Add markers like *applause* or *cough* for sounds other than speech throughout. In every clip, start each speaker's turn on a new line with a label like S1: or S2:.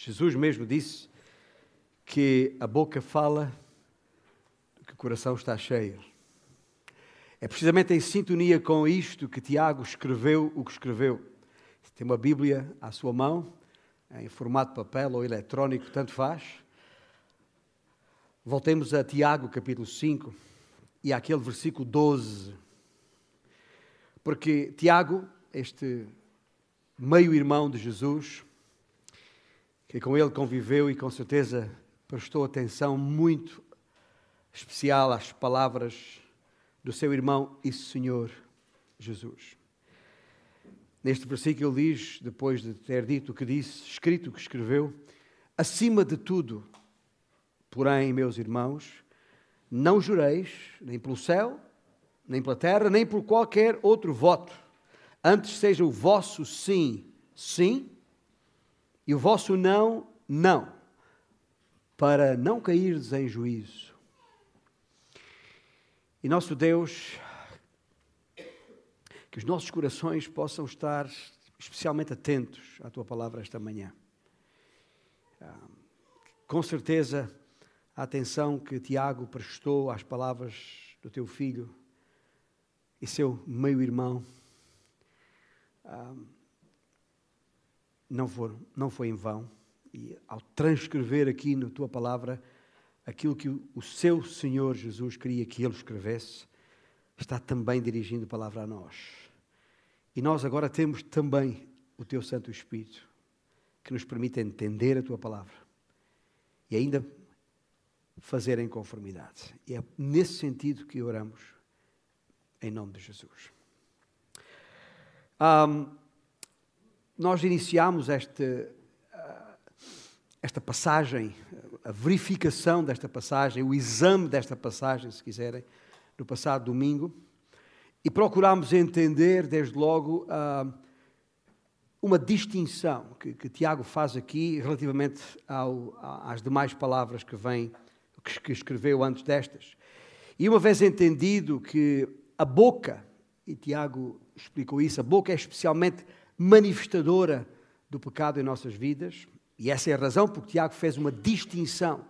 S1: Jesus mesmo disse que a boca fala que o coração está cheio. É precisamente em sintonia com isto que Tiago escreveu o que escreveu. Tem uma Bíblia à sua mão, em formato papel ou eletrónico, tanto faz. Voltemos a Tiago, capítulo 5, e àquele versículo 12. Porque Tiago, este meio-irmão de Jesus, que com ele conviveu e com certeza prestou atenção muito especial às palavras do seu irmão e Senhor Jesus. Neste versículo ele diz, depois de ter dito o que disse, escrito o que escreveu, acima de tudo, porém, meus irmãos, não jureis nem pelo céu, nem pela terra, nem por qualquer outro voto. Antes seja o vosso sim, sim, e o vosso não, não, para não cairdes em juízo. E nosso Deus, que os nossos corações possam estar especialmente atentos à tua palavra esta manhã. Ah, com certeza, a atenção que Tiago prestou às palavras do teu filho e seu meio-irmão não, não foi em vão. E ao transcrever aqui na tua palavra aquilo que o seu Senhor Jesus queria que ele escrevesse, está também dirigindo a palavra a nós. E nós agora temos também o teu Santo Espírito, que nos permite entender a tua palavra e ainda fazer em conformidade. E é nesse sentido que oramos, em nome de Jesus. Um, nós iniciamos esta, ah, esta passagem, a verificação desta passagem, o exame desta passagem, se quiserem, no passado domingo, e procurámos entender, desde logo, ah, uma distinção que, que, Tiago faz aqui relativamente ao, às demais palavras que vêm, que escreveu antes destas. E uma vez entendido que a boca e Tiago explicou isso, a boca é especialmente manifestadora do pecado em nossas vidas, e essa é a razão porque Tiago fez uma distinção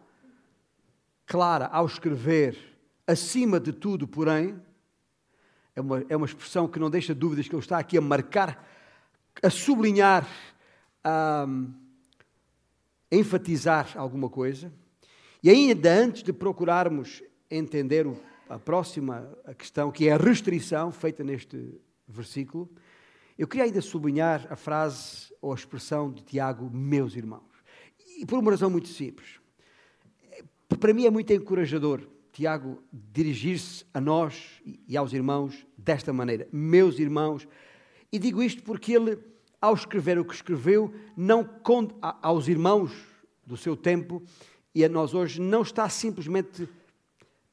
S1: clara ao escrever, acima de tudo, porém, é uma, é uma expressão que não deixa dúvidas que ele está aqui a marcar, a sublinhar, a, a enfatizar alguma coisa. E ainda antes de procurarmos entender a próxima questão, que é a restrição feita neste versículo, eu queria ainda sublinhar a frase ou a expressão de Tiago, meus irmãos. E por uma razão muito simples. Para mim é muito encorajador Tiago dirigir-se a nós e aos irmãos desta maneira, meus irmãos. E digo isto porque ele, ao escrever o que escreveu, não aos irmãos do seu tempo e a nós hoje, não está simplesmente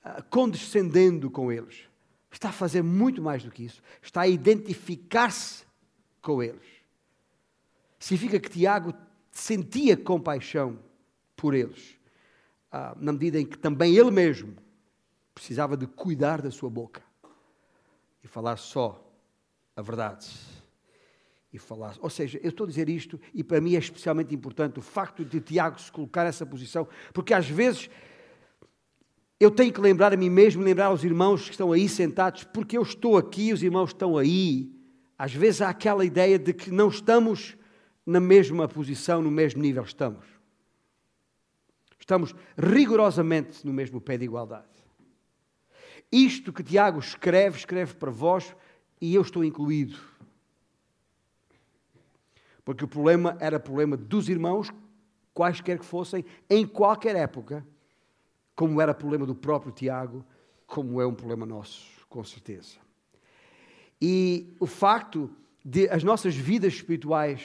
S1: ah, condescendendo com eles. Está a fazer muito mais do que isso. Está a identificar-se com eles. Significa que Tiago sentia compaixão por eles, ah, na medida em que também ele mesmo precisava de cuidar da sua boca e falar só a verdade. E falar. Ou seja, eu estou a dizer isto, e para mim é especialmente importante o facto de Tiago se colocar nessa posição, porque às vezes eu tenho que lembrar a mim mesmo, lembrar aos irmãos que estão aí sentados, porque eu estou aqui, os irmãos estão aí. Às vezes há aquela ideia de que não estamos na mesma posição, no mesmo nível. Estamos. Estamos rigorosamente no mesmo pé de igualdade. Isto que Tiago escreve, escreve para vós e eu estou incluído. Porque o problema era problema dos irmãos, quaisquer que fossem, em qualquer época como era problema do próprio Tiago, como é um problema nosso, com certeza. E o facto de as nossas vidas espirituais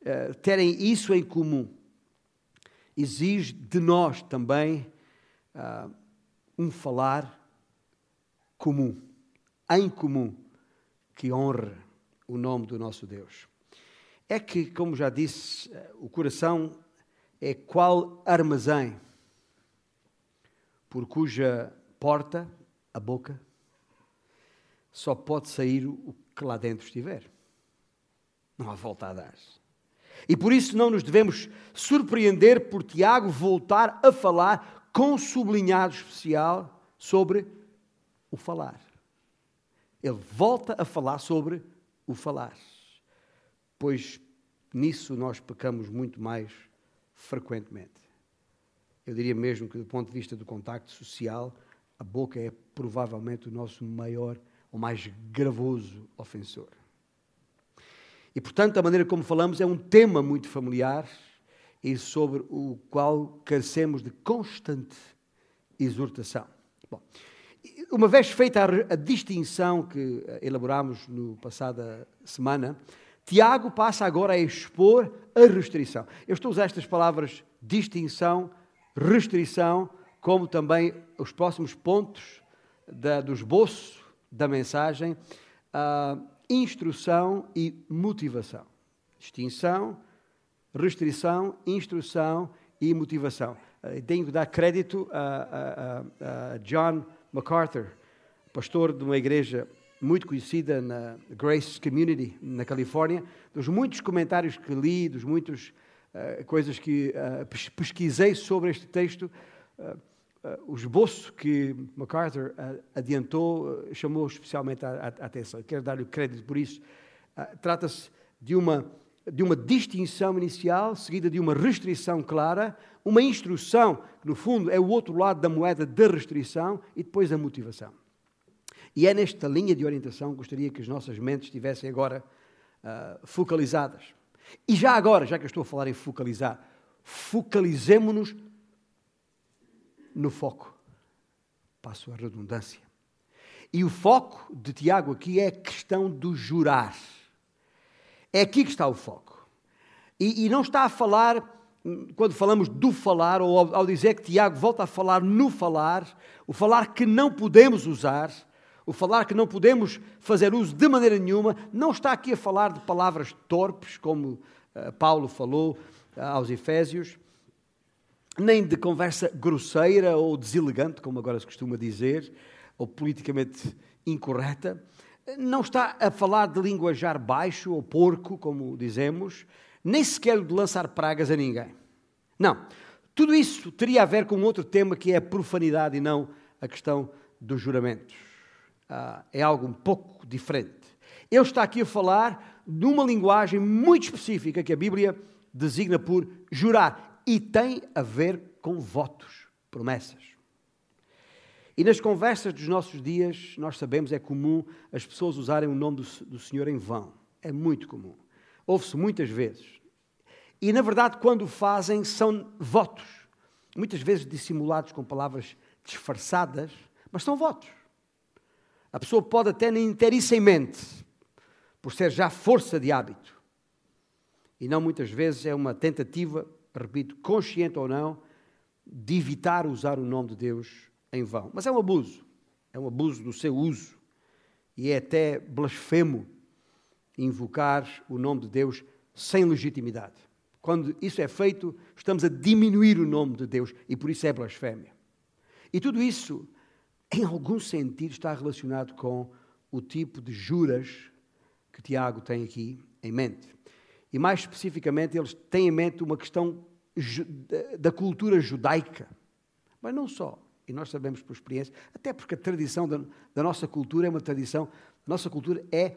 S1: uh, terem isso em comum exige de nós também uh, um falar comum, em comum, que honre o nome do nosso Deus. É que, como já disse, o coração é qual armazém por cuja porta, a boca, só pode sair o que lá dentro estiver. Não há volta a dar. E por isso não nos devemos surpreender por Tiago voltar a falar com sublinhado especial sobre o falar. Ele volta a falar sobre o falar. Pois nisso nós pecamos muito mais frequentemente. Eu diria mesmo que, do ponto de vista do contacto social, a boca é provavelmente o nosso maior ou mais gravoso ofensor. E, portanto, a maneira como falamos é um tema muito familiar e sobre o qual carecemos de constante exortação. Bom, uma vez feita a, distinção que elaborámos no passada semana, Tiago passa agora a expor a restrição. Eu estou a usar estas palavras distinção, restrição, como também os próximos pontos da, do esboço da mensagem, uh, instrução e motivação. Distinção, restrição, instrução e motivação. Uh, tenho que dar crédito a, a, a John MacArthur, pastor de uma igreja muito conhecida na Grace Community, na Califórnia, dos muitos comentários que li, dos muitos uh, coisas que uh, pesquisei sobre este texto, uh, o esboço que MacArthur adiantou chamou especialmente a, atenção. Quero dar-lhe crédito por isso. Trata-se de uma, de uma distinção inicial, seguida de uma restrição clara, uma instrução, que no fundo é o outro lado da moeda da restrição, e depois a motivação. E é nesta linha de orientação que gostaria que as nossas mentes estivessem agora uh, focalizadas. E já agora, já que eu estou a falar em focalizar, focalizemos-nos no foco. Passo a redundância. E o foco de Tiago aqui é a questão do jurar. É aqui que está o foco. E, e não está a falar, quando falamos do falar, ou ao, ao dizer que Tiago volta a falar no falar, o falar que não podemos usar, o falar que não podemos fazer uso de maneira nenhuma, não está aqui a falar de palavras torpes, como uh, Paulo falou uh, aos Efésios, nem de conversa grosseira ou deselegante, como agora se costuma dizer, ou politicamente incorreta. Não está a falar de linguajar baixo ou porco, como dizemos, nem sequer de lançar pragas a ninguém. Não. Tudo isso teria a ver com outro tema que é a profanidade e não a questão dos juramentos uh, é algo um pouco diferente. Ele está aqui a falar de uma linguagem muito específica que a Bíblia designa por jurar e tem a ver com votos, promessas. E nas conversas dos nossos dias, nós sabemos, é comum as pessoas usarem o nome do, do Senhor em vão. É muito comum. Ouve-se muitas vezes. E, na verdade, quando o fazem, são votos. Muitas vezes dissimulados com palavras disfarçadas, mas são votos. A pessoa pode até nem ter isso em mente, por ser já força de hábito. E não muitas vezes é uma tentativa, repito, consciente ou não, de evitar usar o nome de Deus em vão. Mas é um abuso. É um abuso do seu uso. E é até blasfemo invocar o nome de Deus sem legitimidade. Quando isso é feito, estamos a diminuir o nome de Deus e por isso é blasfémia. E tudo isso em algum sentido, está relacionado com o tipo de juras que Tiago tem aqui em mente. E mais especificamente, eles têm em mente uma questão da cultura judaica. Mas não só. E nós sabemos por experiência, até porque a tradição da, da nossa cultura é uma tradição, a nossa cultura é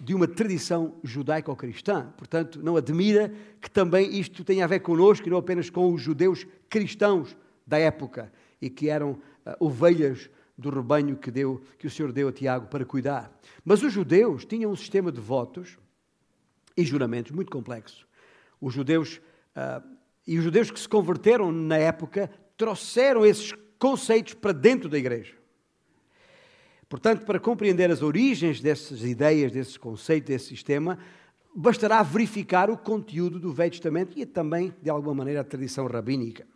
S1: de uma tradição judaico-cristã. Portanto, não admira que também isto tenha a ver connosco e não apenas com os judeus cristãos da época e que eram uh, ovelhas do rebanho que, deu, que o Senhor deu a Tiago para cuidar. Mas os judeus tinham um sistema de votos e juramentos muito complexo. Os judeus, uh, e os judeus que se converteram na época trouxeram esses conceitos para dentro da igreja. Portanto, para compreender as origens dessas ideias, desses conceitos, desse sistema, bastará verificar o conteúdo do Velho Testamento e também, de alguma maneira, a tradição rabínica.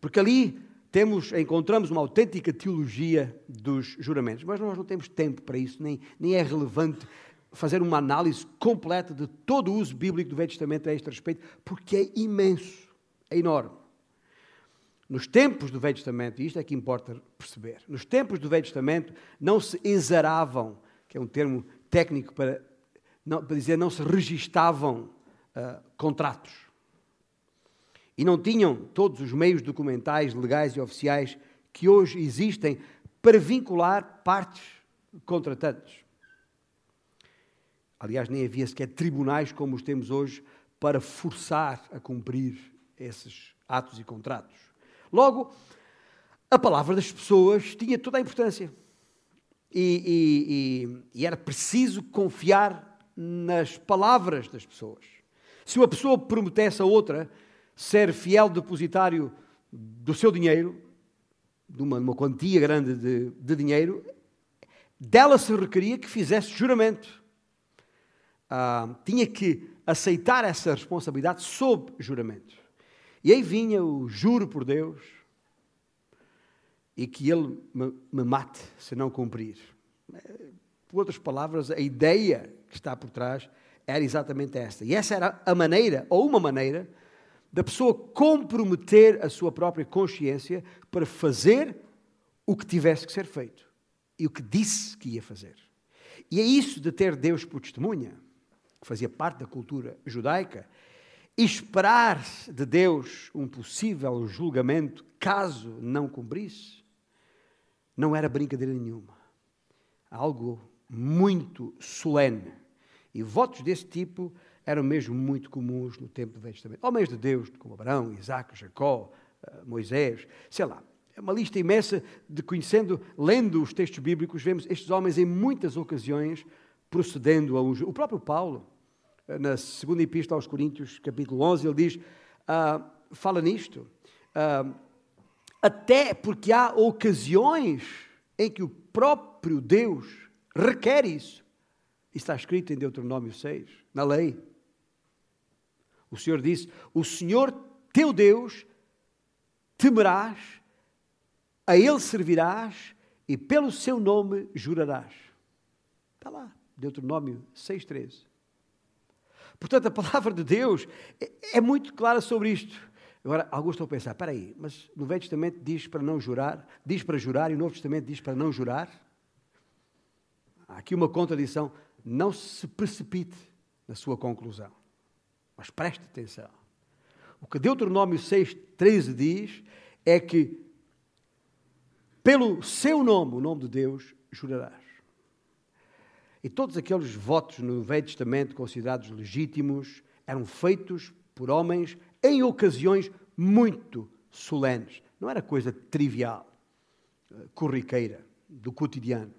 S1: Porque ali temos, encontramos uma autêntica teologia dos juramentos, mas nós não temos tempo para isso, nem, nem é relevante fazer uma análise completa de todo o uso bíblico do Velho Testamento a este respeito, porque é imenso, é enorme. Nos tempos do Velho Testamento, e isto é que importa perceber, nos tempos do Velho Testamento não se exaravam, que é um termo técnico para, não, para dizer não se registavam uh, contratos. E não tinham todos os meios documentais, legais e oficiais que hoje existem para vincular partes contratantes. Aliás, nem havia sequer tribunais como os temos hoje para forçar a cumprir esses atos e contratos. Logo, a palavra das pessoas tinha toda a importância. E, e, e, era preciso confiar nas palavras das pessoas. Se uma pessoa prometesse a outra ser fiel depositário do seu dinheiro, de uma, uma quantia grande de, de, dinheiro, dela se requeria que fizesse juramento. Ah, tinha que aceitar essa responsabilidade sob juramento. E aí vinha o juro por Deus, e que ele me, me mate se não cumprir. Por outras palavras, a ideia que está por trás era exatamente esta. E essa era a maneira, ou uma maneira, da pessoa comprometer a sua própria consciência para fazer o que tivesse que ser feito e o que disse que ia fazer. E é isso de ter Deus por testemunha, que fazia parte da cultura judaica, esperar de Deus um possível julgamento caso não cumprisse, não era brincadeira nenhuma. Algo muito solene. E votos desse tipo eram mesmo muito comuns no tempo do Velho Testamento. Homens de Deus, como Abraão, Isaac, Jacó, eh, Moisés, sei lá. É uma lista imensa de conhecendo, lendo os textos bíblicos, vemos estes homens em muitas ocasiões procedendo a um. O próprio Paulo, na segunda epístola aos Coríntios, capítulo 11, ele diz: ah, fala nisto. Ah, até porque há ocasiões em que o próprio Deus requer isso. Está escrito em Deuteronômio 6, na lei. O Senhor disse: O Senhor teu Deus temerás, a Ele servirás e pelo seu nome jurarás. Está lá, Deuteronômio 6,13. Portanto, a palavra de Deus é, é muito clara sobre isto. Agora, alguns estão a pensar, espera aí, mas no Velho Testamento diz para não jurar, diz para jurar e o Novo Testamento diz para não jurar? Há aqui uma contradição. Não se precipite na sua conclusão, mas preste atenção. O que Deuteronômio 6, 13 diz é que pelo seu nome, o nome de Deus, jurarás. E todos aqueles votos no Velho Testamento considerados legítimos eram feitos por homens em ocasiões muito solenes. Não era coisa trivial, eh, corriqueira, do cotidiano.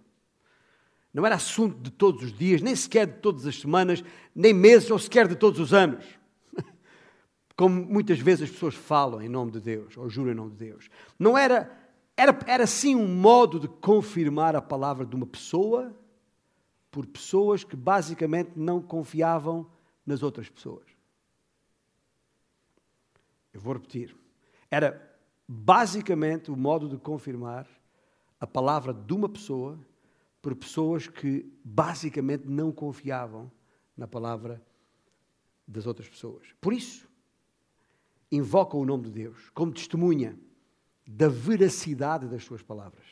S1: Não era assunto de todos os dias, nem sequer de todas as semanas, nem meses ou sequer de todos os anos. *laughs* Como muitas vezes as pessoas falam em nome de Deus, ou juram em nome de Deus. Não era, era, era sim um modo de confirmar a palavra de uma pessoa por pessoas que basicamente não confiavam nas outras pessoas. Eu vou repetir. Era basicamente o modo de confirmar a palavra de uma pessoa por pessoas que basicamente não confiavam na palavra das outras pessoas. Por isso, invocam o nome de Deus como testemunha da veracidade das suas palavras,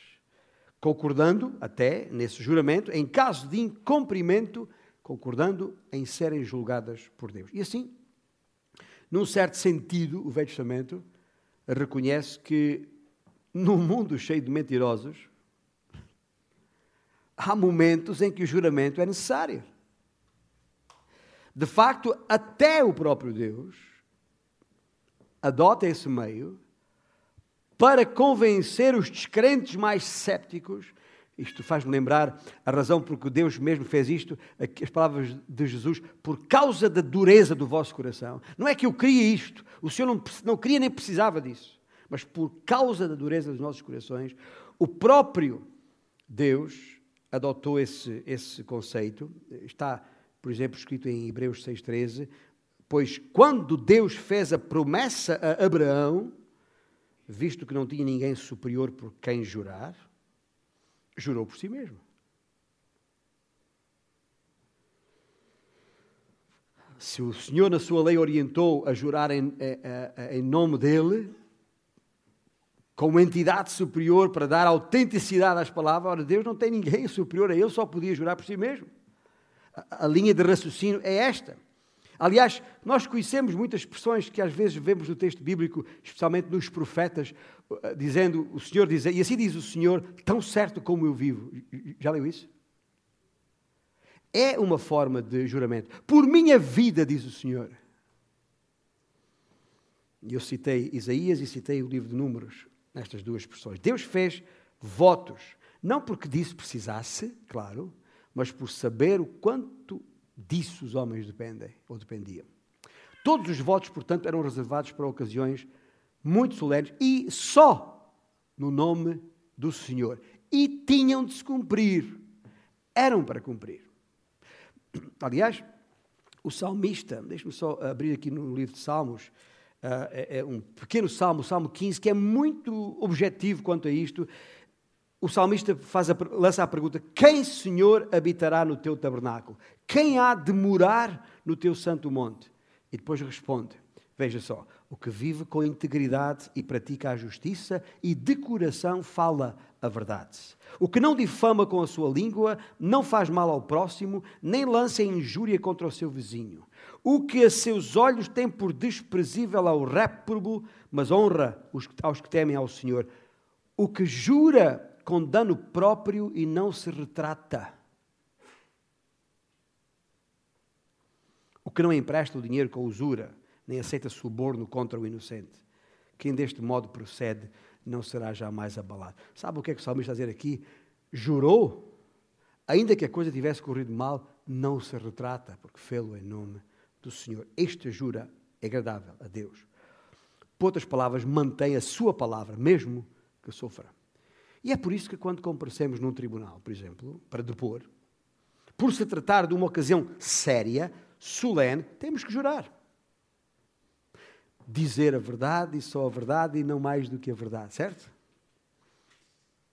S1: concordando até nesse juramento, em caso de incumprimento, concordando em serem julgadas por Deus. E assim, num certo sentido, o Velho Testamento reconhece que num mundo cheio de mentirosos, há momentos em que o juramento é necessário. De facto, até o próprio Deus adota esse meio para convencer os descrentes mais sépticos isto faz-me lembrar a razão por que Deus mesmo fez isto, as palavras de Jesus, por causa da dureza do vosso coração. Não é que eu queria isto, o Senhor não, não queria nem precisava disso, mas por causa da dureza dos nossos corações, o próprio Deus adotou esse, esse conceito. Está, por exemplo, escrito em Hebreus 6,13: Pois quando Deus fez a promessa a Abraão, visto que não tinha ninguém superior por quem jurar, jurou por si mesmo. Se o Senhor, na sua lei, orientou a jurar em, em nome dele, como entidade superior para dar autenticidade às palavras, ora, Deus não tem ninguém superior a ele, só podia jurar por si mesmo. A, a linha de raciocínio é esta. Aliás, nós conhecemos muitas expressões que às vezes vemos no texto bíblico, especialmente nos profetas, dizendo, o Senhor diz, e assim diz o Senhor, tão certo como eu vivo. Já leu isso? É uma forma de juramento. Por minha vida, diz o Senhor. E eu citei Isaías e citei o livro de Números nestas duas expressões. Deus fez votos, não porque disso precisasse, claro, mas por saber o quanto disso os homens dependem ou dependiam. Todos os votos, portanto, eram reservados para ocasiões muito solenes e só no nome do Senhor. E tinham de se cumprir. Eram para cumprir. Aliás, o salmista, deixe-me só abrir aqui no livro de Salmos, uh, é, é um pequeno salmo, o Salmo 15, que é muito objetivo quanto a isto. O salmista faz a, lança a pergunta: Quem, Senhor, habitará no teu tabernáculo? Quem há de morar no teu santo monte? E depois responde: Veja só, o que vive com integridade e pratica a justiça e de coração fala a verdade. O que não difama com a sua língua, não faz mal ao próximo, nem lança injúria contra o seu vizinho. O que a seus olhos tem por desprezível ao réprobo, mas honra aos que temem ao Senhor. O que jura com dano próprio e não se retrata. O que não empresta o dinheiro com usura, nem aceita suborno contra o inocente. Quem deste modo procede não será jamais abalado. Sabe o que é que o salmista está a dizer aqui? Jurou, ainda que a coisa tivesse corrido mal, não se retrata, porque fê-lo em nome do Senhor. Este jura é agradável a Deus. Por outras palavras, mantém a sua palavra, mesmo que sofra. E é por isso que quando comparecemos num tribunal, por exemplo, para depor, por se tratar de uma ocasião séria, solene, temos que jurar. Dizer a verdade e só a verdade e não mais do que a verdade, certo?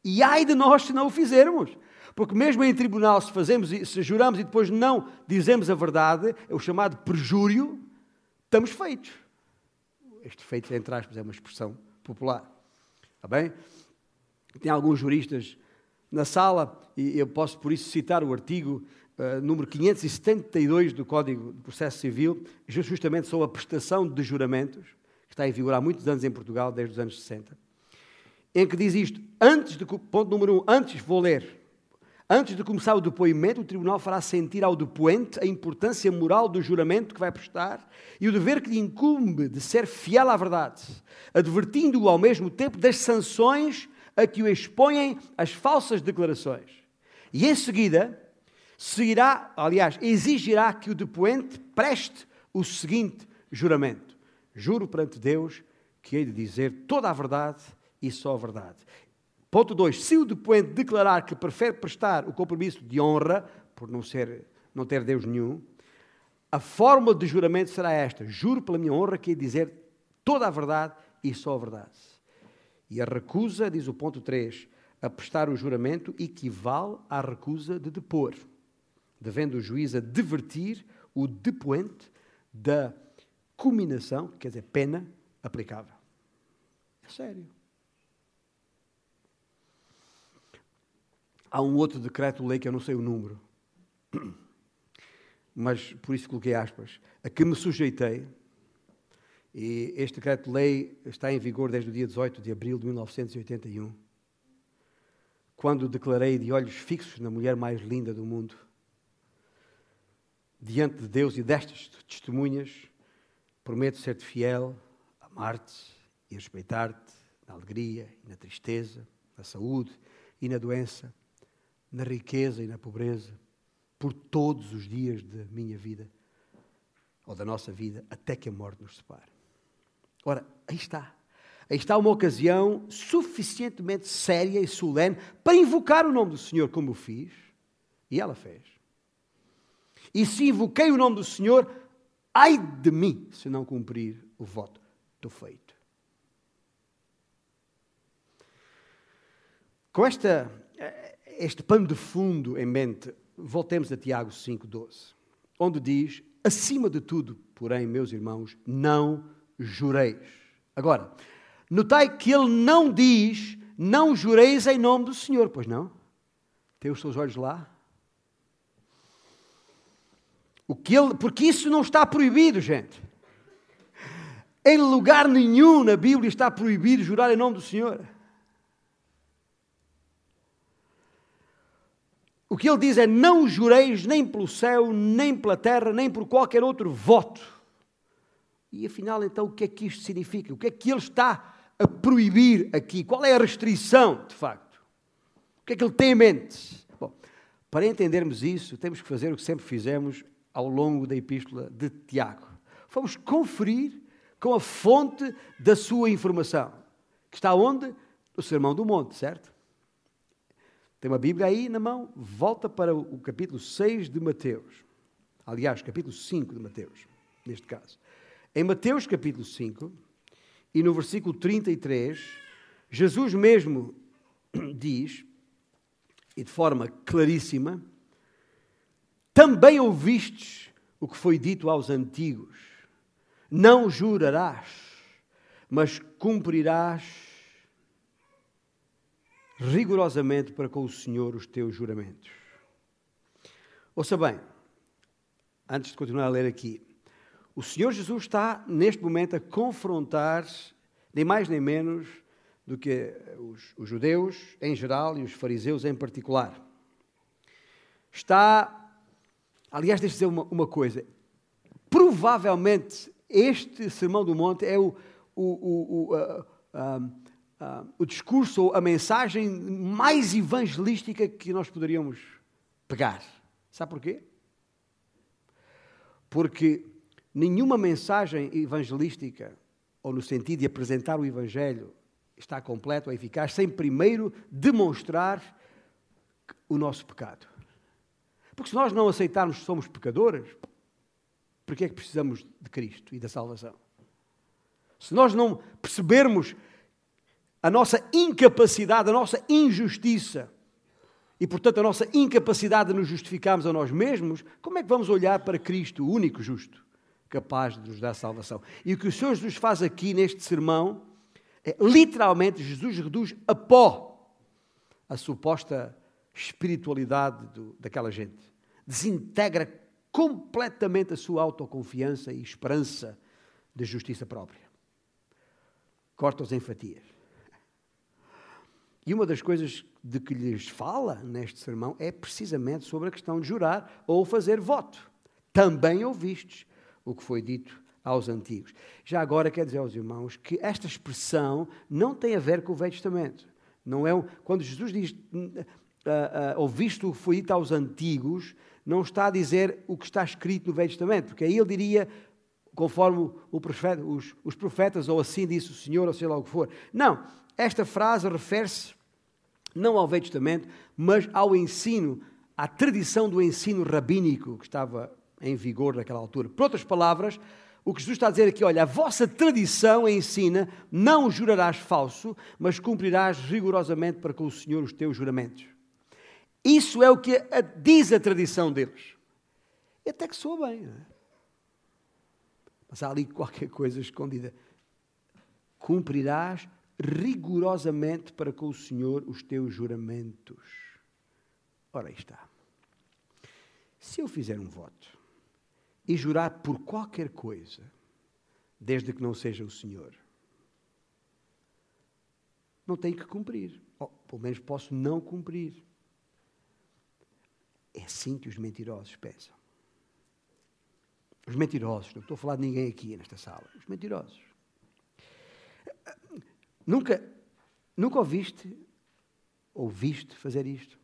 S1: E ai de nós se não o fizermos. Porque mesmo em tribunal, se fazemos, se juramos e depois não dizemos a verdade, é o chamado perjúrio, estamos feitos. Este feito, entre aspas, é uma expressão popular. Está bem? Tem alguns juristas na sala, e eu posso por isso citar o artigo uh, número 572 do Código de Processo Civil, justamente sobre a prestação de juramentos, que está em vigor há muitos anos em Portugal, desde os anos 60, em que diz isto, antes de, ponto número um, antes, vou ler, Antes de começar o depoimento, o tribunal fará sentir ao depoente a importância moral do juramento que vai prestar e o dever que lhe incumbe de ser fiel à verdade, advertindo-o ao mesmo tempo das sanções a que o expõem as falsas declarações. E em seguida, seguirá, aliás, exigirá que o depoente preste o seguinte juramento: Juro perante Deus que hei de dizer toda a verdade e só a verdade. Ponto 2. Se o depoente declarar que prefere prestar o compromisso de honra, por não, ser, não ter Deus nenhum, a forma de juramento será esta: Juro pela minha honra que hei de dizer toda a verdade e só a verdade. E a recusa, diz o ponto 3, a prestar o juramento equivale à recusa de depor devendo o juiz advertir o depoente da cominação, quer dizer, pena aplicável. É sério. Há um outro decreto-lei que eu não sei o número, *clears throat* mas por isso coloquei aspas, a que me sujeitei, e este decreto-lei está em vigor desde o dia 18 de abril de 1981, quando declarei de olhos fixos na mulher mais linda do mundo diante de Deus e destas testemunhas, prometo ser-te fiel, amar-te e respeitar-te na alegria e na tristeza, na saúde e na doença, na riqueza e na pobreza, por todos os dias da minha vida, ou da nossa vida, até que a morte nos separe. Ora, aí está. Aí está uma ocasião suficientemente séria e solene para invocar o nome do Senhor, como fiz, e ela fez. E se invoquei o nome do Senhor, ai de mim se não cumprir o voto. Estou feito. Com esta, este pano de fundo em mente, voltemos a Tiago 5,12, onde diz: Acima de tudo, porém, meus irmãos, não jureis. Agora, notai que ele não diz: Não jureis em nome do Senhor, pois não? Tem os seus olhos lá? O que ele, porque isso não está proibido, gente. Em lugar nenhum na Bíblia está proibido jurar em nome do Senhor. O que ele diz é: não jureis nem pelo céu, nem pela terra, nem por qualquer outro voto. E afinal, então, o que é que isto significa? O que é que ele está a proibir aqui? Qual é a restrição, de facto? O que é que ele tem em mente? Bom, para entendermos isso, temos que fazer o que sempre fizemos ao longo da epístola de Tiago. Vamos conferir com a fonte da sua informação, que está onde? No Sermão do Monte, certo? Tem uma Bíblia aí na mão, volta para o capítulo 6 de Mateus. Aliás, capítulo 5 de Mateus, neste caso. Em Mateus capítulo 5, e no versículo 33, Jesus mesmo diz, e de forma claríssima, também ouvistes o que foi dito aos antigos: não jurarás, mas cumprirás rigorosamente para com o Senhor os teus juramentos. Ouça bem, antes de continuar a ler aqui, o Senhor Jesus está neste momento a confrontar, nem mais nem menos, do que os, os judeus em geral e os fariseus em particular. Está Aliás, deixa-me dizer uma, uma, coisa. Provavelmente este Sermão do Monte é o, o, o, uh, uh, uh, o discurso ou a mensagem mais evangelística que nós poderíamos pegar. Sabe porquê? Porque nenhuma mensagem evangelística, ou no sentido de apresentar o Evangelho, está completa ou eficaz sem primeiro demonstrar o nosso pecado. Porque se nós não aceitarmos que somos pecadores, por que é que precisamos de Cristo e da salvação? Se nós não percebermos a nossa incapacidade, a nossa injustiça, e portanto a nossa incapacidade de nos justificarmos a nós mesmos, como é que vamos olhar para Cristo, o único justo, capaz de nos dar salvação? E o que o Senhor Jesus faz aqui neste sermão é literalmente Jesus reduz a pó a suposta espiritualidade do, daquela gente desintegra completamente a sua autoconfiança e esperança de justiça própria. Corta-os em fatias. E uma das coisas de que lhes fala neste sermão é precisamente sobre a questão de jurar ou fazer voto. Também ouvistes o que foi dito aos antigos. Já agora quer dizer aos irmãos que esta expressão não tem a ver com o Velho Testamento. Não é um, quando Jesus diz uh, ouviste o que foi dito aos antigos, não está a dizer o que está escrito no Velho Testamento, porque aí ele diria, conforme profeta, os, os, profetas, ou assim disse o Senhor, ou sei lá o que for. Não, esta frase refere-se não ao Velho Testamento, mas ao ensino, à tradição do ensino rabínico que estava em vigor naquela altura. Por outras palavras, o que Jesus está a dizer aqui, olha, a vossa tradição ensina, não jurarás falso, mas cumprirás rigorosamente para com o Senhor os teus juramentos. Isso é o que diz a tradição deles. E até que soa bem. É? Mas há ali qualquer coisa escondida. Cumprirás rigorosamente para com o Senhor os teus juramentos. Ora, aí está. Se eu fizer um voto e jurar por qualquer coisa, desde que não seja o Senhor, não tenho que cumprir. Ou, pelo menos posso não cumprir. É assim que os mentirosos pensam. Os mentirosos, não estou a falar de ninguém aqui nesta sala, os mentirosos. Nunca, nunca ouviste, ouviste fazer isto?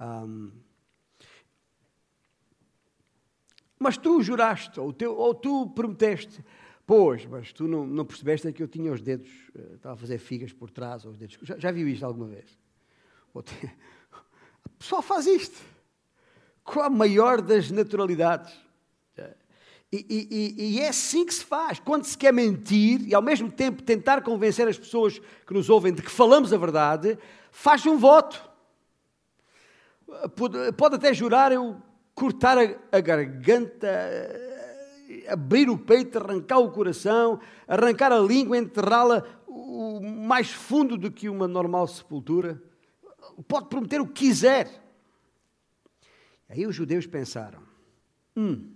S1: Um, mas tu juraste, ou, teu, ou tu prometeste, pois, mas tu não, não percebeste que eu tinha os dedos, uh, estava a fazer figas por trás, os dedos. Já, já viu isto alguma vez? Ou o pessoal *laughs* faz isto com a maior das naturalidades. E, e, e, é assim que se faz. Quando se quer mentir e ao mesmo tempo tentar convencer as pessoas que nos ouvem de que falamos a verdade, faz um voto. Pode até jurar eu cortar a, a garganta, abrir o peito, arrancar o coração, arrancar a língua, enterrá-la o mais fundo do que uma normal sepultura pode prometer o que quiser. Aí os judeus pensaram: Hum.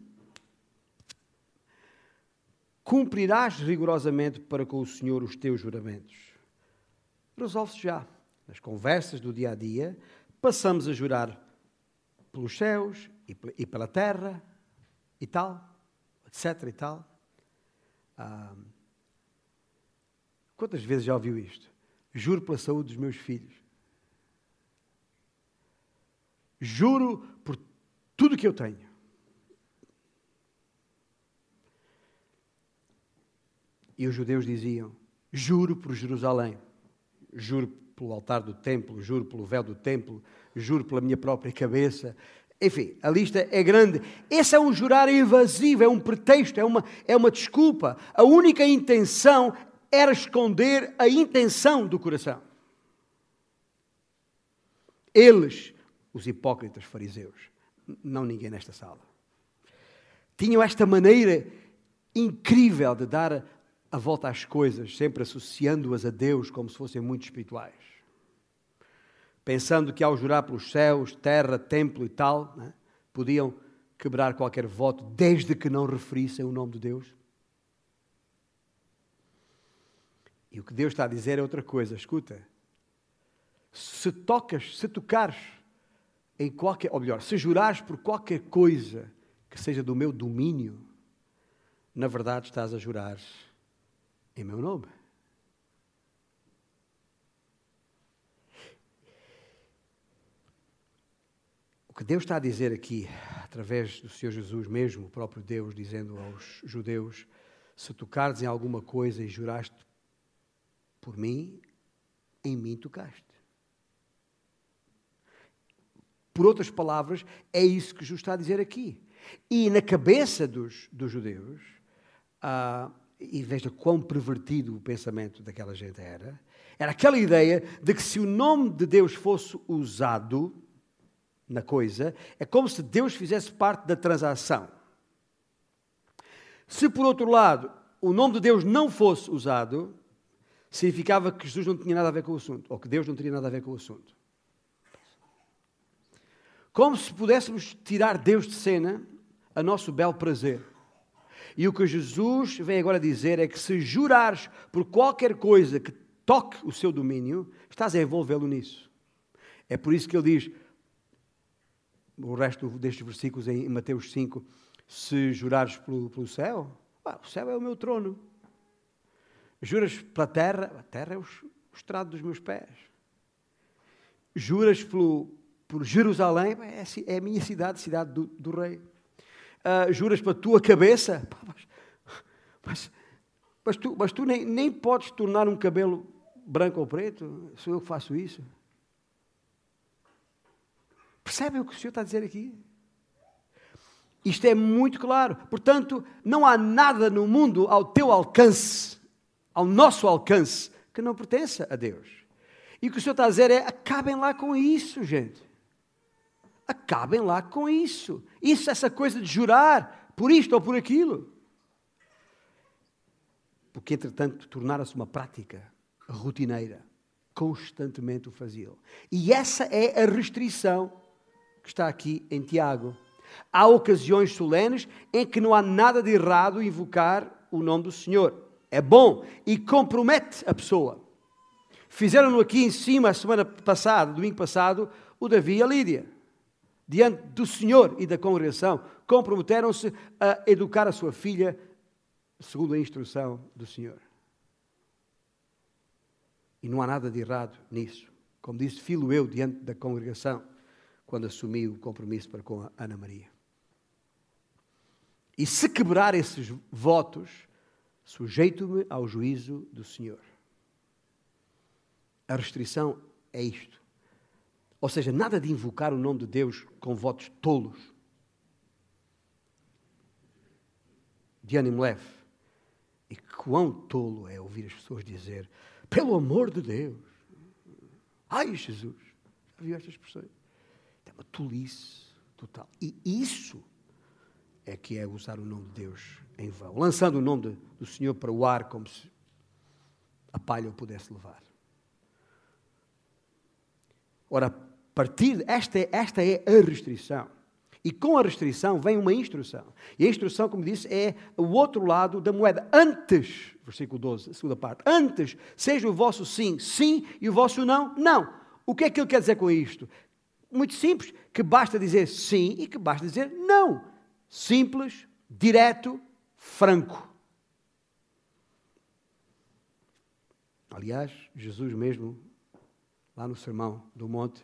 S1: Cumprirás rigorosamente para com o Senhor os teus juramentos. Resolve-se já. Nas conversas do dia a dia, passamos a jurar pelos céus e pela terra e tal, etc. e tal. Ah, quantas vezes já ouviu isto? Juro pela saúde dos meus filhos. Juro por tudo que eu tenho. E os judeus diziam: Juro por Jerusalém, juro pelo altar do templo, juro pelo véu do templo, juro pela minha própria cabeça. Enfim, a lista é grande. Esse é um jurar evasivo, é um pretexto, é uma, é uma desculpa. A única intenção era esconder a intenção do coração. Eles, os hipócritas fariseus, não ninguém nesta sala, tinham esta maneira incrível de dar a volta às coisas, sempre associando-as a Deus como se fossem muito espirituais. Pensando que ao jurar pelos céus, terra, templo e tal, né, podiam quebrar qualquer voto, desde que não referissem o nome de Deus. E o que Deus está a dizer é outra coisa, escuta. Se tocas, se tocares em qualquer, ou melhor, se jurares por qualquer coisa que seja do meu domínio, na verdade estás a jurar em meu nome. Que Deus está a dizer aqui, através do Senhor Jesus mesmo, o próprio Deus, dizendo aos judeus: se tocares em alguma coisa e juraste por mim, em mim tocaste. Por outras palavras, é isso que Jesus está a dizer aqui. E na cabeça dos, dos judeus, ah, e veja quão pervertido o pensamento daquela gente era, era aquela ideia de que se o nome de Deus fosse usado na coisa, é como se Deus fizesse parte da transação. Se, por outro lado, o nome de Deus não fosse usado, significava que Jesus não tinha nada a ver com o assunto, ou que Deus não teria nada a ver com o assunto. Como se pudéssemos tirar Deus de cena a nosso belo prazer. E o que Jesus vem agora dizer é que se jurares por qualquer coisa que toque o seu domínio, estás a envolvê-lo nisso. É por isso que ele diz, o resto destes versículos em Mateus 5, se jurares pelo, pelo céu, ah, o céu é o meu trono. Juras pela terra, a terra é o, estrado dos meus pés. Juras pelo, por Jerusalém, é, é a minha cidade, cidade do, do rei uh, juras para a tua cabeça, mas, mas, mas tu, mas tu nem, nem podes tornar um cabelo branco ou preto, sou eu que faço isso. Percebem o que o Senhor está a dizer aqui? Isto é muito claro. Portanto, não há nada no mundo ao teu alcance, ao nosso alcance, que não pertença a Deus. E o que o Senhor está a dizer é: acabem lá com isso, gente. Acabem lá com isso. Isso, essa coisa de jurar por isto ou por aquilo. Porque, entretanto, tornara-se uma prática rotineira. Constantemente o faziam. E essa é a restrição que está aqui em Tiago. Há ocasiões solenes em que não há nada de errado invocar o nome do Senhor. É bom e compromete a pessoa. Fizeram-no aqui em cima, a semana passada, domingo passado, o Davi e a Lídia diante do Senhor e da congregação, comprometeram-se a educar a sua filha segundo a instrução do Senhor. E não há nada de errado nisso. Como disse Filo eu diante da congregação, quando assumi o compromisso para com a Ana Maria. E se quebrar esses votos, sujeito-me ao juízo do Senhor. A restrição é isto. Ou seja, nada de invocar o nome de Deus com votos tolos. De ânimo leve. E quão tolo é ouvir as pessoas dizer: pelo amor de Deus. Ai, Jesus. Já viu estas expressões? É uma tolice total. E isso é que é usar o nome de Deus em vão. Lançando o nome de, do Senhor para o ar como se a palha o pudesse levar. Ora, partir, esta é, esta é a restrição. E com a restrição vem uma instrução. E a instrução, como disse, é o outro lado da moeda. Antes, versículo 12, a segunda parte, antes seja o vosso sim, sim, e o vosso não, não. O que é que ele quer dizer com isto? Muito simples, que basta dizer sim e que basta dizer não. Simples, direto, franco. Aliás, Jesus mesmo, lá no Sermão do Monte,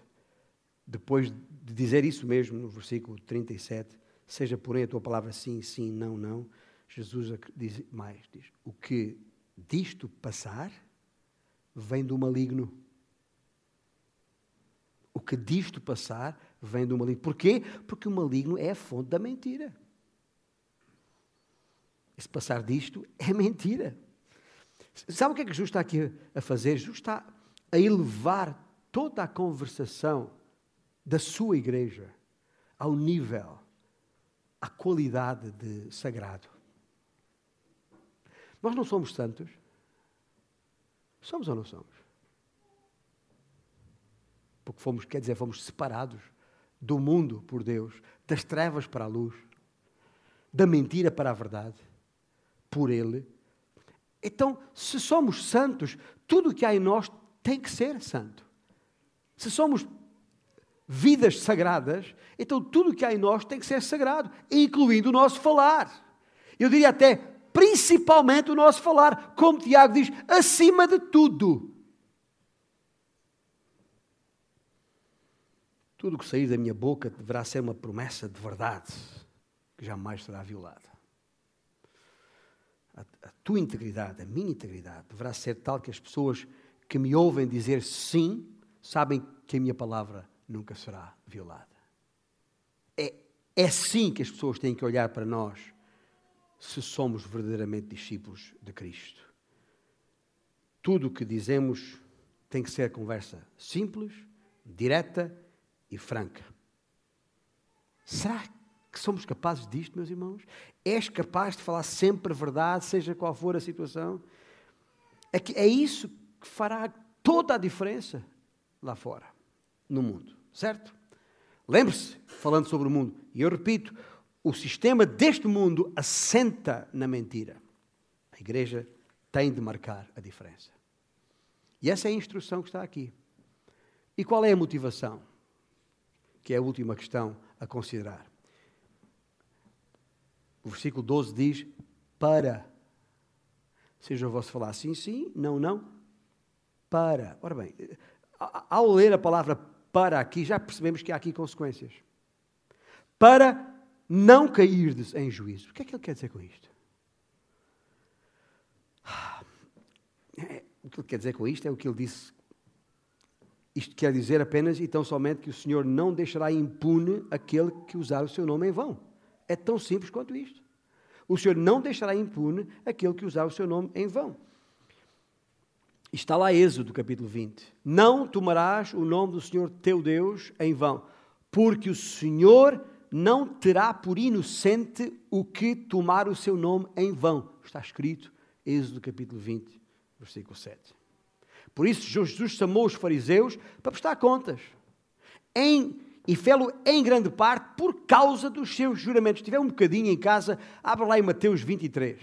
S1: depois de dizer isso mesmo no versículo 37, seja porém a tua palavra sim, sim, não, não, Jesus diz mais, diz, o que disto passar vem do maligno. O que disto passar vem do maligno. Porquê? Porque o maligno é a fonte da mentira. Esse passar disto é mentira. Sabe o que é que Jesus está aqui a fazer? Jesus está a elevar toda a conversação da sua igreja ao nível, à qualidade de sagrado. Nós não somos santos? Somos ou não somos? Porque fomos, quer dizer, fomos separados do mundo por Deus, das trevas para a luz, da mentira para a verdade, por Ele. Então, se somos santos, tudo o que há em nós tem que ser santo. Se somos vidas sagradas, então tudo o que há em nós tem que ser sagrado, incluindo o nosso falar. Eu diria até, principalmente o nosso falar, como Tiago diz, acima de tudo. Tudo o que sair da minha boca deverá ser uma promessa de verdade, que jamais será violada. A, a tua integridade, a minha integridade, deverá ser tal que as pessoas que me ouvem dizer sim, sabem que a minha palavra nunca será violada. É, é assim que as pessoas têm que olhar para nós se somos verdadeiramente discípulos de Cristo. Tudo o que dizemos tem que ser conversa simples, direta e franca. Será que somos capazes disto, meus irmãos? És capaz de falar sempre a verdade, seja qual for a situação? É, que é isso que fará toda a diferença lá fora, no mundo certo? Lembre-se, falando sobre o mundo, e eu repito, o sistema deste mundo assenta na mentira. A igreja tem de marcar a diferença. E essa é a instrução que está aqui. E qual é a motivação? Que é a última questão a considerar. O versículo 12 diz: Para. Seja o vosso falar sim, sim, não, não. Para. Ora bem, ao ler a palavra para aqui, já percebemos que há aqui consequências. Para não cairdes em juízo. O que é que ele quer dizer com isto? É, o que ele quer dizer com isto é o que ele disse. Isto quer dizer apenas e tão somente que o Senhor não deixará impune aquele que usar o seu nome em vão. É tão simples quanto isto. O Senhor não deixará impune aquele que usar o seu nome em vão. Está lá Êxodo, capítulo 20. Não tomarás o nome do Senhor teu Deus em vão, porque o Senhor não terá por inocente o que tomar o seu nome em vão. Está escrito, Êxodo capítulo 20, versículo 7. Por isso, Jesus chamou os fariseus para prestar contas. Em, e fê-lo em grande parte por causa dos seus juramentos. Se tiver um bocadinho em casa, abra lá em Mateus 23.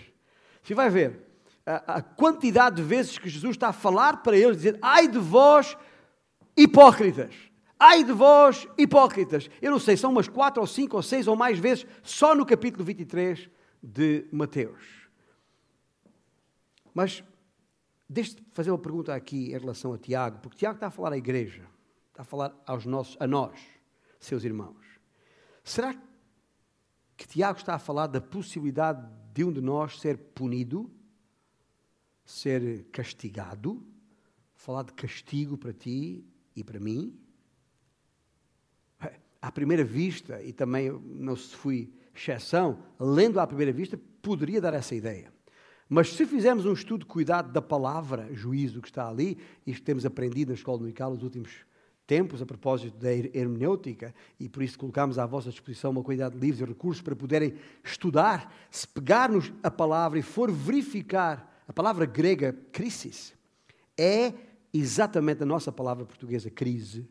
S1: Você vai ver, a, a quantidade de vezes que Jesus está a falar para eles, dizer: Ai de vós, hipócritas! Ai de vós, hipócritas! Eu não sei, são umas quatro ou cinco ou seis ou mais vezes só no capítulo 23 de Mateus. Mas deixe-me fazer uma pergunta aqui em relação a Tiago, porque Tiago está a falar à igreja, está a falar aos nossos, a nós, seus irmãos. Será que Tiago está a falar da possibilidade de um de nós ser punido ser castigado, falar de castigo para ti e para mim. À primeira vista, e também não se fui exceção, lendo à primeira vista, poderia dar essa ideia. Mas se fizermos um estudo cuidado da palavra juízo que está ali, isto temos aprendido na escola dominical nos últimos tempos, a propósito da hermenêutica, e por isso colocamos à vossa disposição uma quantidade de livros e recursos para poderem estudar, se pegarmos a palavra e for verificar a palavra grega crisis é exatamente a nossa palavra portuguesa crise.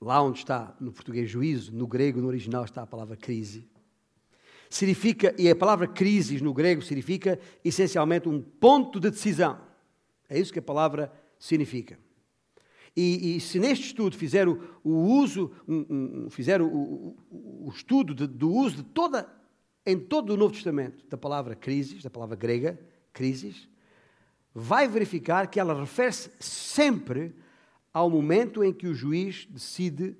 S1: lá onde está no português juízo, no grego, no original está a palavra crise. Significa, e a palavra crisis no grego significa essencialmente um ponto de decisão. É isso que a palavra significa. E, e se neste estudo fizer o, o uso, um, um, fizer o, o, o estudo de, do uso de toda, em todo o Novo Testamento, da palavra crisis, da palavra grega, crisis, vai verificar que ela refere-se sempre ao momento em que o juiz decide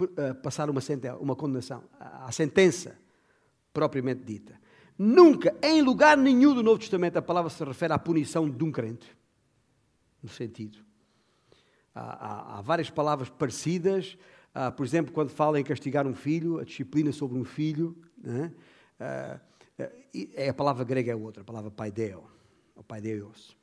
S1: uh, passar uma, uma condenação, a sentença propriamente dita. Nunca, em lugar nenhum do Novo Testamento, a palavra se refere à punição de um crente. No sentido. Há, há, há várias palavras parecidas. Uh, por exemplo, quando fala em castigar um filho, a disciplina sobre um filho. Né? É a palavra grega é outra, a palavra paideo, ou paideos.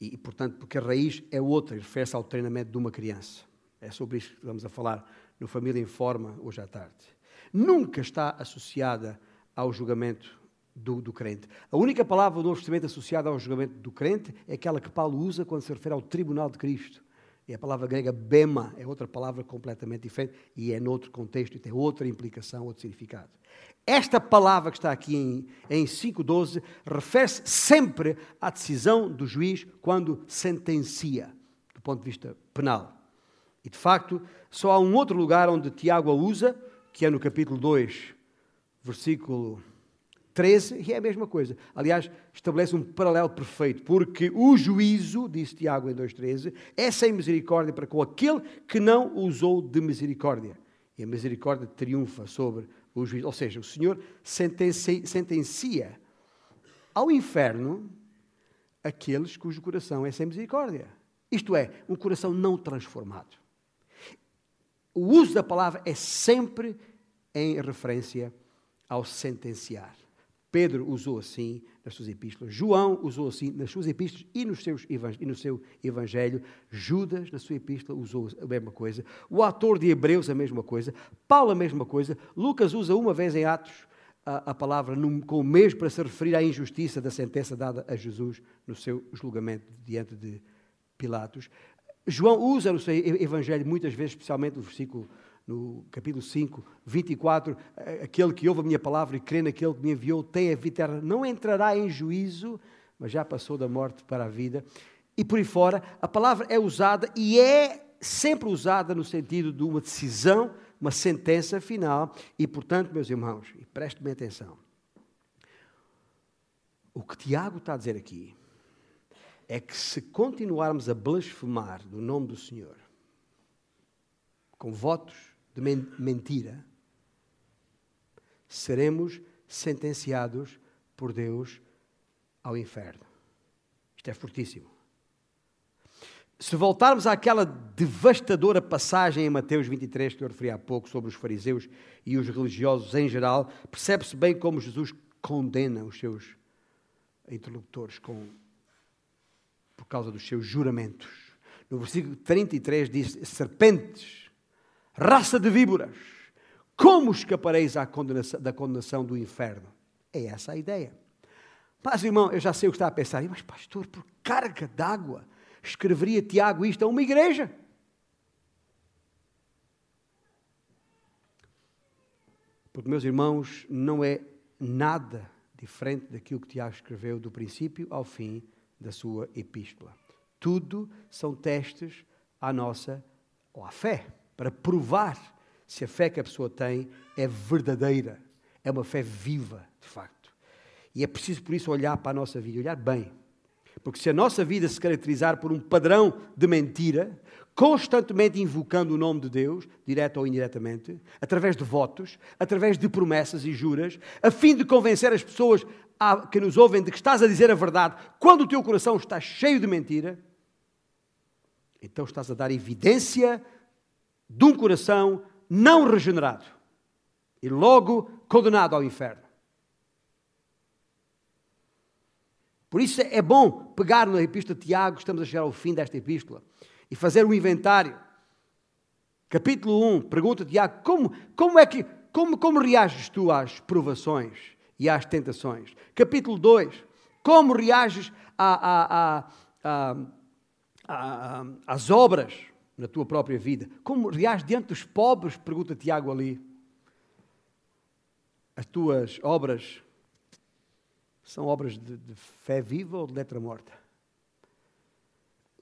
S1: E, portanto, porque a raiz é outra, refere-se ao treinamento de uma criança. É sobre isso que vamos a falar no Família em Forma hoje à tarde. Nunca está associada ao julgamento do, do, crente. A única palavra do Novo Testamento associada ao julgamento do crente é aquela que Paulo usa quando se refere ao tribunal de Cristo. E a palavra grega bema é outra palavra completamente diferente e é noutro contexto e tem outra implicação, outro significado. Esta palavra que está aqui em, em 5.12 refere-se sempre à decisão do juiz quando sentencia, do ponto de vista penal. E de facto, só há um outro lugar onde Tiago a usa, que é no capítulo 2, versículo 13, e é a mesma coisa. Aliás, estabelece um paralelo perfeito, porque o juízo, disse Tiago em 2,13, é sem misericórdia para com aquele que não usou de misericórdia. E a misericórdia triunfa sobre o juízo. Ou seja, o Senhor sentencia, sentencia ao inferno aqueles cujo coração é sem misericórdia. Isto é, um coração não transformado. O uso da palavra é sempre em referência ao sentenciar. Pedro usou assim nas suas epístolas, João usou assim nas suas epístolas e, nos seus, e no seu evangelho, Judas, na sua epístola, usou a mesma coisa, o autor de Hebreus, a mesma coisa, Paulo, a mesma coisa, Lucas usa uma vez em Atos a, a palavra num, com o mesmo para se referir à injustiça da sentença dada a Jesus no seu julgamento diante de Pilatos. João usa no seu evangelho muitas vezes, especialmente no versículo no capítulo 5, 24, aquele que ouve a minha palavra e crê naquele que me enviou tem a vida eterna, não entrará em juízo, mas já passou da morte para a vida. E por aí fora, a palavra é usada e é sempre usada no sentido de uma decisão, uma sentença final. E portanto, meus irmãos, e prestem-me atenção, o que Tiago está a dizer aqui é que se continuarmos a blasfemar do nome do Senhor, com votos de mentira, seremos sentenciados por Deus ao inferno. Isto é fortíssimo. Se voltarmos àquela devastadora passagem em Mateus 23 que eu referi há pouco sobre os fariseus e os religiosos em geral, percebe-se bem como Jesus condena os seus interlocutores com, por causa dos seus juramentos. No versículo 33 diz: Serpentes raça de víboras, como escapareis condenação, da condenação do inferno? É essa a ideia. Mas, irmão, eu já sei o que está a pensar. Mas, pastor, por carga d'água, escreveria Tiago isto a uma igreja? Porque, meus irmãos, não é nada diferente daquilo que Tiago escreveu do princípio ao fim da sua epístola. Tudo são testes à nossa ou à fé para provar se a fé que a pessoa tem é verdadeira, é uma fé viva, de facto. E é preciso, por isso, olhar para a nossa vida, olhar bem. Porque se a nossa vida se caracterizar por um padrão de mentira, constantemente invocando o nome de Deus, direto ou indiretamente, através de votos, através de promessas e juras, a fim de convencer as pessoas que nos ouvem de que estás a dizer a verdade, quando o teu coração está cheio de mentira, então estás a dar evidência de um coração não regenerado e logo condenado ao inferno. Por isso é bom pegar na epístola de Tiago, estamos a chegar ao fim desta epístola, e fazer um inventário. Capítulo 1, pergunta Tiago, como, como é que, como, como reages tu às provações e às tentações? Capítulo 2, como reages às obras na tua própria vida? Como reages diante dos pobres? Pergunta Tiago ali. As tuas obras são obras de, de fé viva ou de letra morta?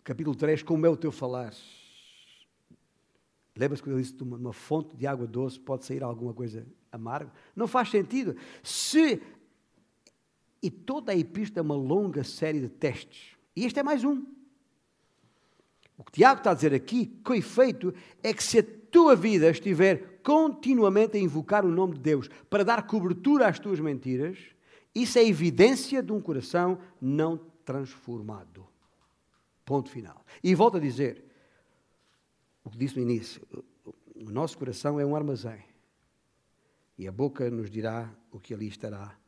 S1: Capítulo 3, como é o teu falar? Lembra-se quando eu disse que de uma fonte de água doce pode sair alguma coisa amarga? Não faz sentido. Se. E toda a epístola é uma longa série de testes. E este é mais um. O que Tiago está a dizer aqui, com efeito, é que se a tua vida estiver continuamente a invocar o nome de Deus para dar cobertura às tuas mentiras, isso é evidência de um coração não transformado. Ponto final. E volto a dizer o que disse no início: o nosso coração é um armazém. E a boca nos dirá o que ali estará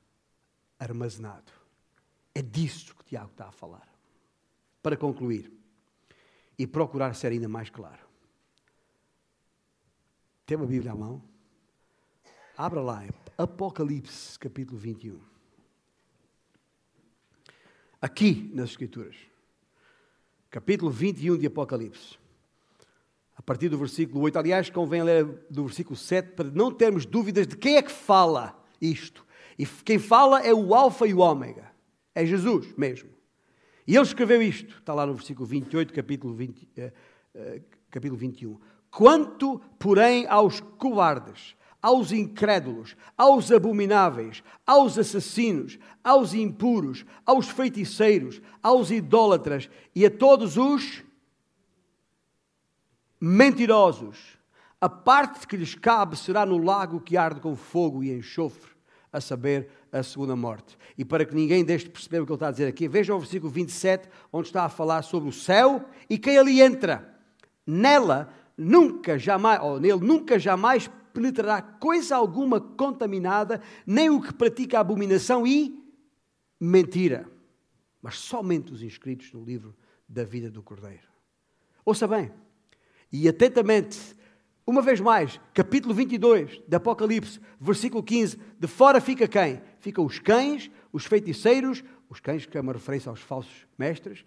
S1: armazenado. É disso que Tiago está a falar. Para concluir e procurar ser ainda mais claro. Tem uma Bíblia à mão? Abra lá, Apocalipse, capítulo 21. Aqui nas Escrituras. Capítulo 21 de Apocalipse. Partir do versículo 8. Aliás, convém ler do versículo 7 para não termos dúvidas de quem é que fala isto. E quem fala é o Alfa e o Ômega. É Jesus mesmo. E ele escreveu isto, está lá no versículo 28, capítulo, 20, eh, eh, capítulo 21. Quanto, porém, aos cobardes, aos incrédulos, aos abomináveis, aos assassinos, aos impuros, aos feiticeiros, aos idólatras e a todos os mentirosos, a parte que lhes cabe será no lago que arde com fogo e enxofre, a saber, a segunda morte. E para que ninguém deixe de perceber o que ele está a dizer aqui, veja o versículo 27, onde está a falar sobre o céu e quem ali entra. Nela nunca jamais, ou nele nunca jamais penetrará coisa alguma contaminada, nem o que pratica abominação e mentira. Mas somente os inscritos no livro da vida do Cordeiro. Ouça bem, e atentamente, uma vez mais, capítulo 22 de Apocalipse, versículo 15: de fora fica quem? Ficam os cães, os feiticeiros, os cães que é uma referência aos falsos mestres,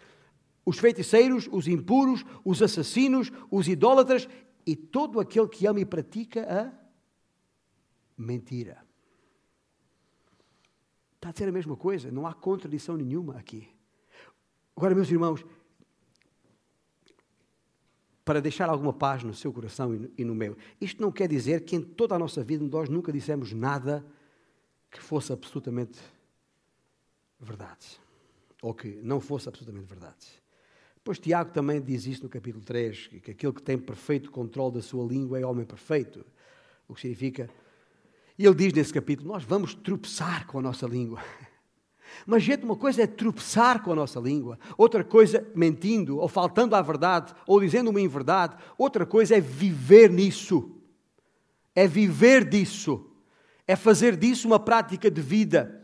S1: os feiticeiros, os impuros, os assassinos, os idólatras e todo aquele que ama e pratica a mentira. Está a dizer a mesma coisa, não há contradição nenhuma aqui. Agora, meus irmãos, para deixar alguma paz no seu coração e no meu. Isto não quer dizer que em toda a nossa vida nós nunca dissemos nada que fosse absolutamente verdade. Ou que não fosse absolutamente verdade. Pois Tiago também diz isso no capítulo 3, que aquele que tem perfeito controle da sua língua é homem perfeito. O que significa. E ele diz nesse capítulo: nós vamos tropeçar com a nossa língua. Mas, gente, uma coisa é tropeçar com a nossa língua, outra coisa, mentindo, ou faltando à verdade, ou dizendo uma inverdade, outra coisa é viver nisso. É viver disso. É fazer disso uma prática de vida.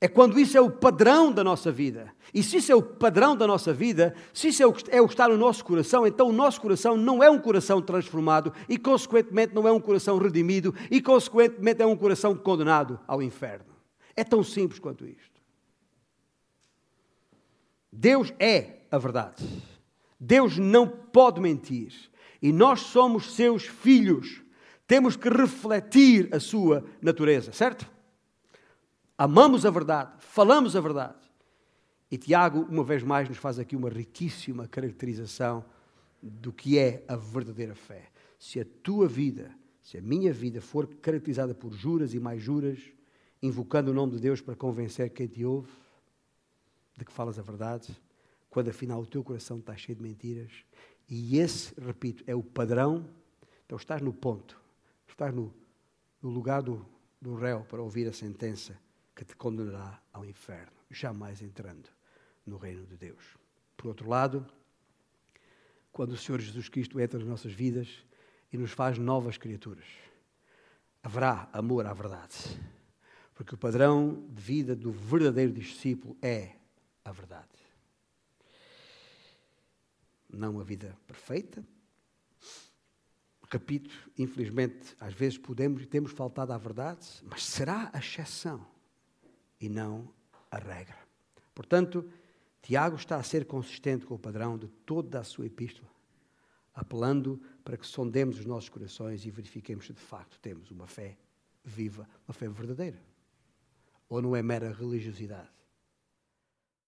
S1: É quando isso é o padrão da nossa vida. E se isso é o padrão da nossa vida, se isso é o que é está no nosso coração, então o nosso coração não é um coração transformado e, consequentemente, não é um coração redimido e, consequentemente, é um coração condenado ao inferno. É tão simples quanto isto. Deus é a verdade. Deus não pode mentir. E nós somos seus filhos. Temos que refletir a sua natureza, certo? Amamos a verdade, falamos a verdade. E Tiago, uma vez mais, nos faz aqui uma riquíssima caracterização do que é a verdadeira fé. Se a tua vida, se a minha vida for caracterizada por juras e mais juras, invocando o nome de Deus para convencer quem te ouve de que falas a verdade, quando afinal o teu coração está cheio de mentiras. E esse, repito, é o padrão. Então estás no ponto, estás no, no lugar do, do réu para ouvir a sentença que te condenará ao inferno, jamais entrando no reino de Deus. Por outro lado, quando o Senhor Jesus Cristo entra nas nossas vidas e nos faz novas criaturas, haverá amor à verdade porque o padrão de vida do verdadeiro discípulo é a verdade. Não a vida perfeita. Repito, infelizmente, às vezes podemos e temos faltado à verdade, mas será a exceção e não a regra. Portanto, Tiago está a ser consistente com o padrão de toda a sua epístola. apelando para que sondemos os nossos corações e verifiquemos se de facto temos uma fé viva, uma fé verdadeira. Ou não é mera religiosidade.